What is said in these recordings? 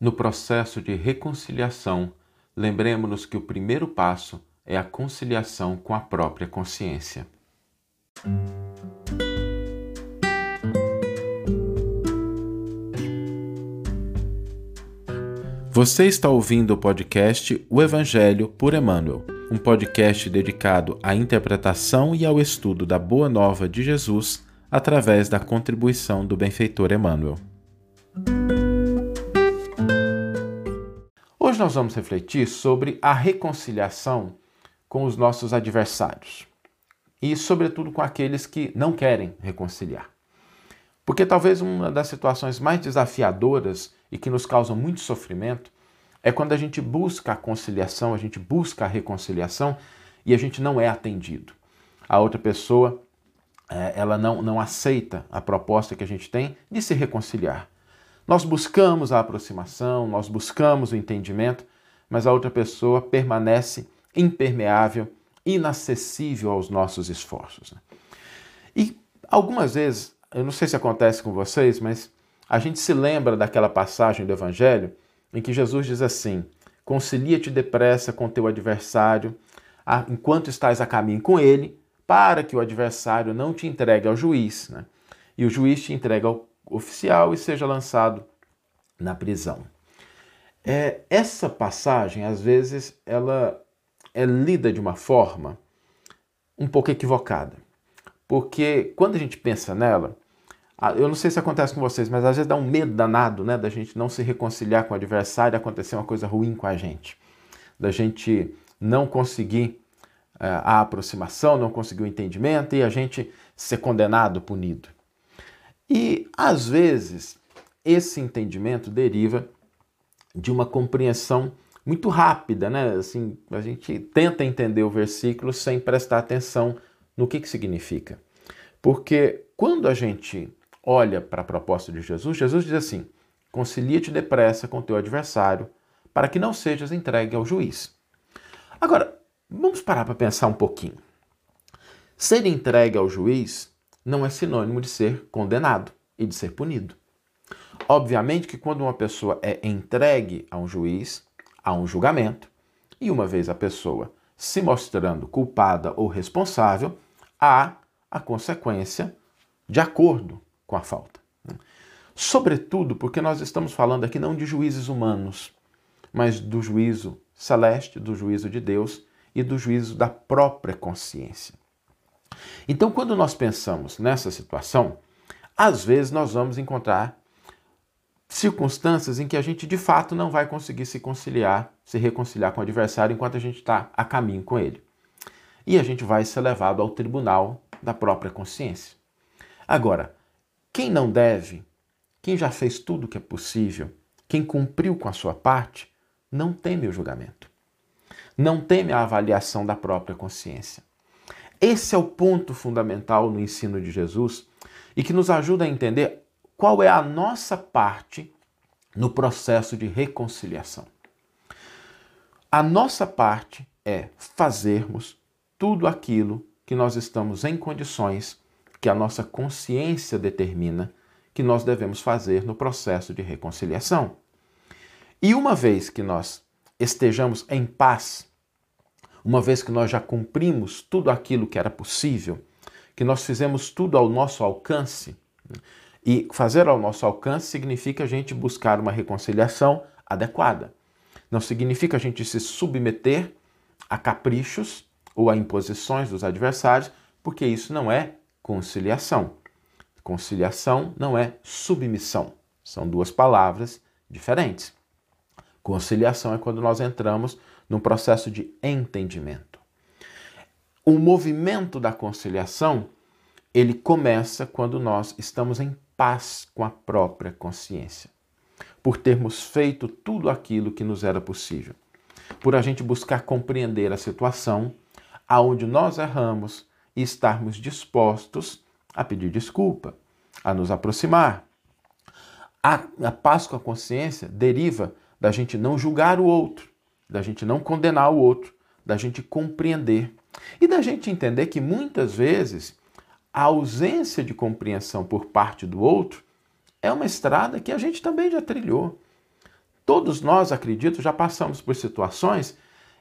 No processo de reconciliação, lembremos-nos que o primeiro passo é a conciliação com a própria consciência. Você está ouvindo o podcast O Evangelho por Emmanuel, um podcast dedicado à interpretação e ao estudo da Boa Nova de Jesus através da contribuição do benfeitor Emmanuel. Hoje nós vamos refletir sobre a reconciliação com os nossos adversários e, sobretudo, com aqueles que não querem reconciliar. Porque talvez uma das situações mais desafiadoras e que nos causam muito sofrimento é quando a gente busca a conciliação, a gente busca a reconciliação e a gente não é atendido. A outra pessoa, é, ela não, não aceita a proposta que a gente tem de se reconciliar. Nós buscamos a aproximação, nós buscamos o entendimento, mas a outra pessoa permanece impermeável, inacessível aos nossos esforços. Né? E algumas vezes eu não sei se acontece com vocês, mas a gente se lembra daquela passagem do Evangelho em que Jesus diz assim: Concilia-te depressa com teu adversário, enquanto estás a caminho com ele, para que o adversário não te entregue ao juiz, né? e o juiz te entregue ao oficial e seja lançado na prisão. É, essa passagem, às vezes, ela é lida de uma forma um pouco equivocada. Porque quando a gente pensa nela, eu não sei se acontece com vocês, mas às vezes dá um medo danado, né, da gente não se reconciliar com o adversário acontecer uma coisa ruim com a gente, da gente não conseguir uh, a aproximação, não conseguir o entendimento e a gente ser condenado, punido. E às vezes esse entendimento deriva de uma compreensão muito rápida, né? Assim, a gente tenta entender o versículo sem prestar atenção no que, que significa. Porque quando a gente olha para a proposta de Jesus, Jesus diz assim: concilia-te depressa com teu adversário, para que não sejas entregue ao juiz. Agora, vamos parar para pensar um pouquinho. Ser entregue ao juiz não é sinônimo de ser condenado e de ser punido. Obviamente que quando uma pessoa é entregue a um juiz, há um julgamento, e uma vez a pessoa se mostrando culpada ou responsável, há a consequência de acordo com a falta. Né? Sobretudo porque nós estamos falando aqui não de juízes humanos, mas do juízo celeste, do juízo de Deus e do juízo da própria consciência. Então, quando nós pensamos nessa situação, às vezes nós vamos encontrar circunstâncias em que a gente de fato não vai conseguir se conciliar, se reconciliar com o adversário enquanto a gente está a caminho com ele e a gente vai ser levado ao tribunal da própria consciência. Agora, quem não deve, quem já fez tudo o que é possível, quem cumpriu com a sua parte, não teme o julgamento. Não teme a avaliação da própria consciência. Esse é o ponto fundamental no ensino de Jesus e que nos ajuda a entender qual é a nossa parte no processo de reconciliação. A nossa parte é fazermos tudo aquilo que nós estamos em condições, que a nossa consciência determina que nós devemos fazer no processo de reconciliação. E uma vez que nós estejamos em paz, uma vez que nós já cumprimos tudo aquilo que era possível, que nós fizemos tudo ao nosso alcance, e fazer ao nosso alcance significa a gente buscar uma reconciliação adequada. Não significa a gente se submeter a caprichos ou a imposições dos adversários, porque isso não é conciliação. Conciliação não é submissão. São duas palavras diferentes. Conciliação é quando nós entramos num processo de entendimento. O movimento da conciliação, ele começa quando nós estamos em paz com a própria consciência, por termos feito tudo aquilo que nos era possível, por a gente buscar compreender a situação aonde nós erramos e estarmos dispostos a pedir desculpa, a nos aproximar. A, a paz com a consciência deriva da gente não julgar o outro, da gente não condenar o outro, da gente compreender e da gente entender que muitas vezes a ausência de compreensão por parte do outro é uma estrada que a gente também já trilhou. Todos nós, acredito, já passamos por situações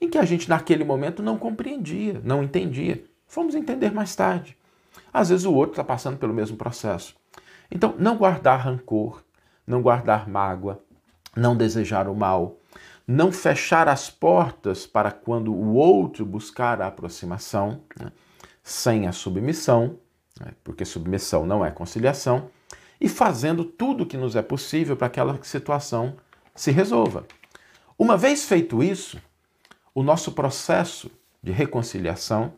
em que a gente naquele momento não compreendia, não entendia. Fomos entender mais tarde. Às vezes o outro está passando pelo mesmo processo. Então, não guardar rancor, não guardar mágoa, não desejar o mal, não fechar as portas para quando o outro buscar a aproximação, né, sem a submissão, né, porque submissão não é conciliação, e fazendo tudo o que nos é possível para que aquela situação se resolva. Uma vez feito isso, o nosso processo de reconciliação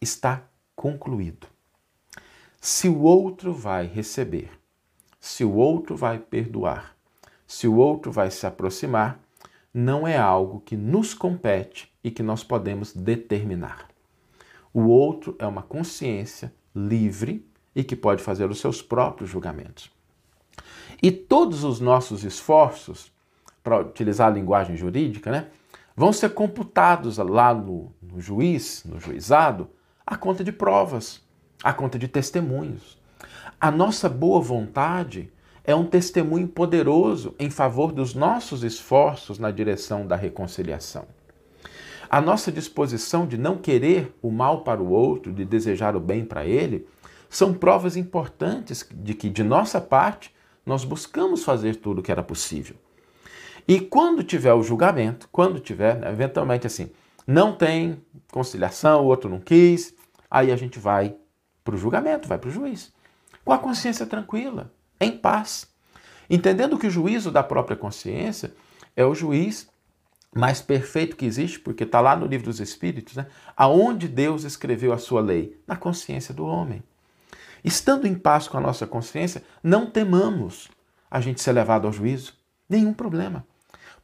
está concluído. Se o outro vai receber, se o outro vai perdoar, se o outro vai se aproximar, não é algo que nos compete e que nós podemos determinar. O outro é uma consciência livre e que pode fazer os seus próprios julgamentos. E todos os nossos esforços, para utilizar a linguagem jurídica, né, vão ser computados lá no, no juiz, no juizado, a conta de provas, a conta de testemunhos. A nossa boa vontade é um testemunho poderoso em favor dos nossos esforços na direção da reconciliação. A nossa disposição de não querer o mal para o outro, de desejar o bem para ele, são provas importantes de que, de nossa parte, nós buscamos fazer tudo o que era possível. E quando tiver o julgamento, quando tiver, né, eventualmente assim, não tem conciliação, o outro não quis, aí a gente vai para o julgamento, vai para o juiz, com a consciência tranquila, em paz, entendendo que o juízo da própria consciência é o juiz mais perfeito que existe, porque está lá no livro dos Espíritos, né? aonde Deus escreveu a sua lei? Na consciência do homem. Estando em paz com a nossa consciência, não temamos a gente ser levado ao juízo. Nenhum problema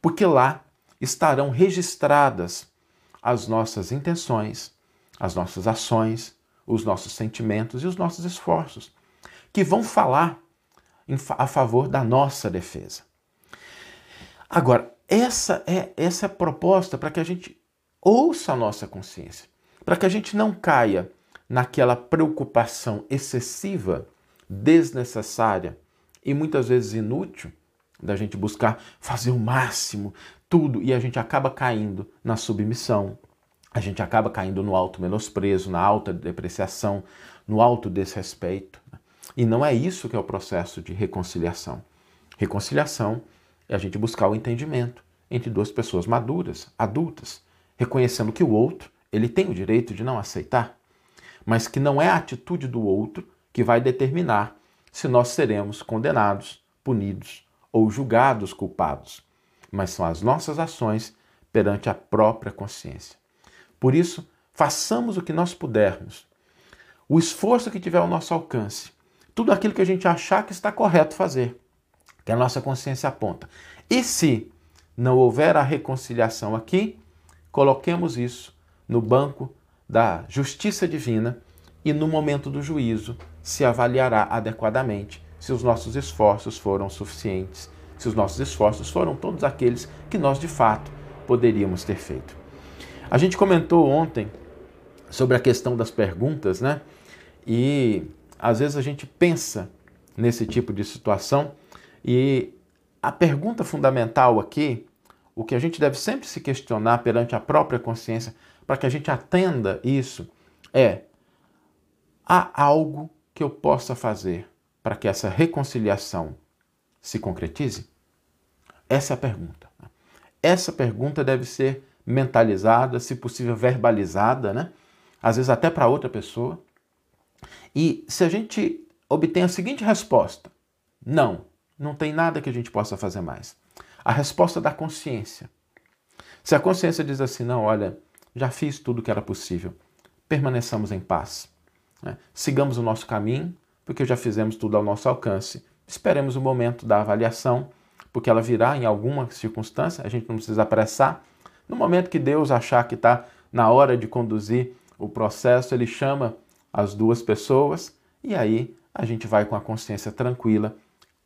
porque lá estarão registradas as nossas intenções, as nossas ações, os nossos sentimentos e os nossos esforços, que vão falar a favor da nossa defesa. Agora, essa é essa é a proposta para que a gente ouça a nossa consciência, para que a gente não caia naquela preocupação excessiva, desnecessária e muitas vezes inútil da gente buscar fazer o máximo, tudo, e a gente acaba caindo na submissão, a gente acaba caindo no alto menosprezo, na alta depreciação, no alto desrespeito. Né? E não é isso que é o processo de reconciliação. Reconciliação é a gente buscar o entendimento entre duas pessoas maduras, adultas, reconhecendo que o outro, ele tem o direito de não aceitar, mas que não é a atitude do outro que vai determinar se nós seremos condenados, punidos ou julgados culpados, mas são as nossas ações perante a própria consciência. Por isso, façamos o que nós pudermos, o esforço que tiver ao nosso alcance, tudo aquilo que a gente achar que está correto fazer, que a nossa consciência aponta. E se não houver a reconciliação aqui, coloquemos isso no banco da justiça divina e no momento do juízo se avaliará adequadamente se os nossos esforços foram suficientes, se os nossos esforços foram todos aqueles que nós de fato poderíamos ter feito. A gente comentou ontem sobre a questão das perguntas, né? E às vezes a gente pensa nesse tipo de situação e a pergunta fundamental aqui, o que a gente deve sempre se questionar perante a própria consciência, para que a gente atenda isso, é: há algo que eu possa fazer para que essa reconciliação se concretize? Essa é a pergunta. Essa pergunta deve ser mentalizada, se possível verbalizada, né? às vezes até para outra pessoa. E se a gente obtém a seguinte resposta: não, não tem nada que a gente possa fazer mais. A resposta da consciência. Se a consciência diz assim, não, olha, já fiz tudo o que era possível, permaneçamos em paz. Né? Sigamos o nosso caminho, porque já fizemos tudo ao nosso alcance. Esperemos o momento da avaliação, porque ela virá em alguma circunstância, a gente não precisa apressar. No momento que Deus achar que está na hora de conduzir o processo, ele chama as duas pessoas e aí a gente vai com a consciência tranquila,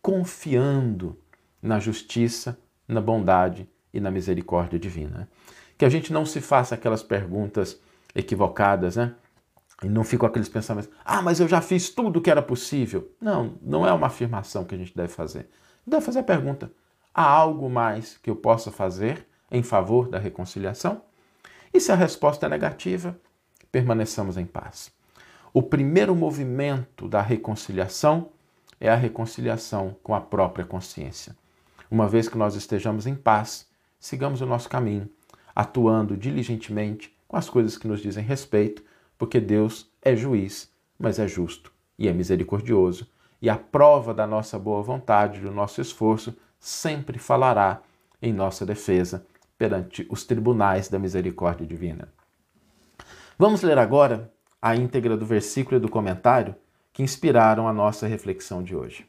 confiando na justiça, na bondade e na misericórdia divina. Que a gente não se faça aquelas perguntas equivocadas, né? E não fica com aqueles pensamentos, ah, mas eu já fiz tudo o que era possível. Não, não é uma afirmação que a gente deve fazer. Deve fazer a pergunta: Há algo mais que eu possa fazer em favor da reconciliação? E se a resposta é negativa, permaneçamos em paz. O primeiro movimento da reconciliação é a reconciliação com a própria consciência. Uma vez que nós estejamos em paz, sigamos o nosso caminho, atuando diligentemente com as coisas que nos dizem respeito, porque Deus é juiz, mas é justo e é misericordioso, e a prova da nossa boa vontade, do nosso esforço, sempre falará em nossa defesa perante os tribunais da misericórdia divina. Vamos ler agora a íntegra do versículo e do comentário que inspiraram a nossa reflexão de hoje.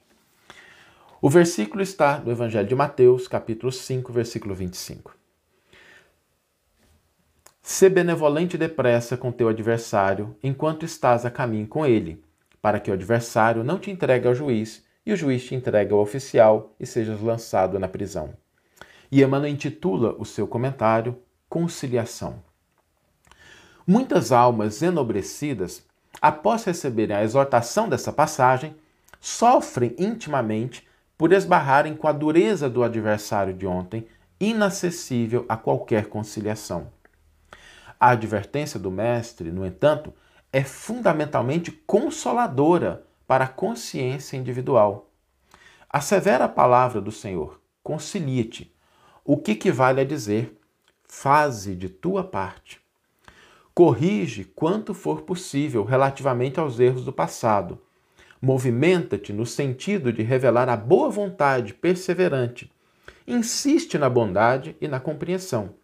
O versículo está no Evangelho de Mateus, capítulo 5, versículo 25. Sê benevolente depressa com teu adversário enquanto estás a caminho com ele, para que o adversário não te entregue ao juiz e o juiz te entregue ao oficial e sejas lançado na prisão. E Emmanuel intitula o seu comentário Conciliação. Muitas almas enobrecidas, após receberem a exortação dessa passagem, sofrem intimamente por esbarrarem com a dureza do adversário de ontem, inacessível a qualquer conciliação. A advertência do Mestre, no entanto, é fundamentalmente consoladora para a consciência individual. A severa palavra do Senhor, concilie-te, o que equivale a dizer, faze de tua parte. Corrige quanto for possível relativamente aos erros do passado. Movimenta-te no sentido de revelar a boa vontade perseverante. Insiste na bondade e na compreensão.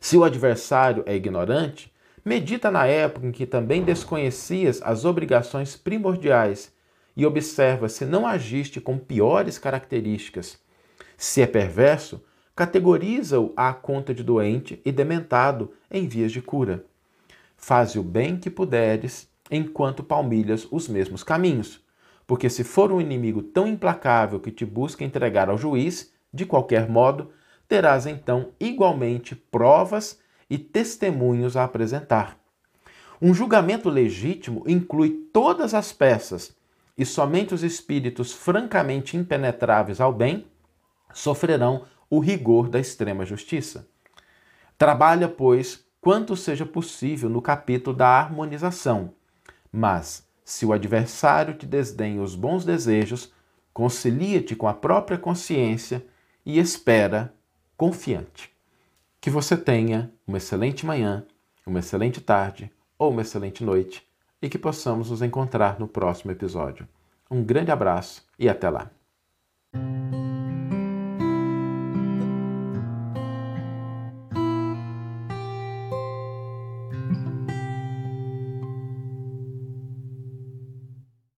Se o adversário é ignorante, medita na época em que também desconhecias as obrigações primordiais e observa se não agiste com piores características. Se é perverso, categoriza-o à conta de doente e dementado em vias de cura. Faze o bem que puderes, enquanto palmilhas os mesmos caminhos. Porque se for um inimigo tão implacável que te busca entregar ao juiz, de qualquer modo, terás então igualmente provas e testemunhos a apresentar. Um julgamento legítimo inclui todas as peças, e somente os espíritos francamente impenetráveis ao bem sofrerão o rigor da extrema justiça. Trabalha, pois, quanto seja possível no capítulo da harmonização. Mas, se o adversário te desdenha os bons desejos, concilia-te com a própria consciência e espera confiante. Que você tenha uma excelente manhã, uma excelente tarde ou uma excelente noite e que possamos nos encontrar no próximo episódio. Um grande abraço e até lá!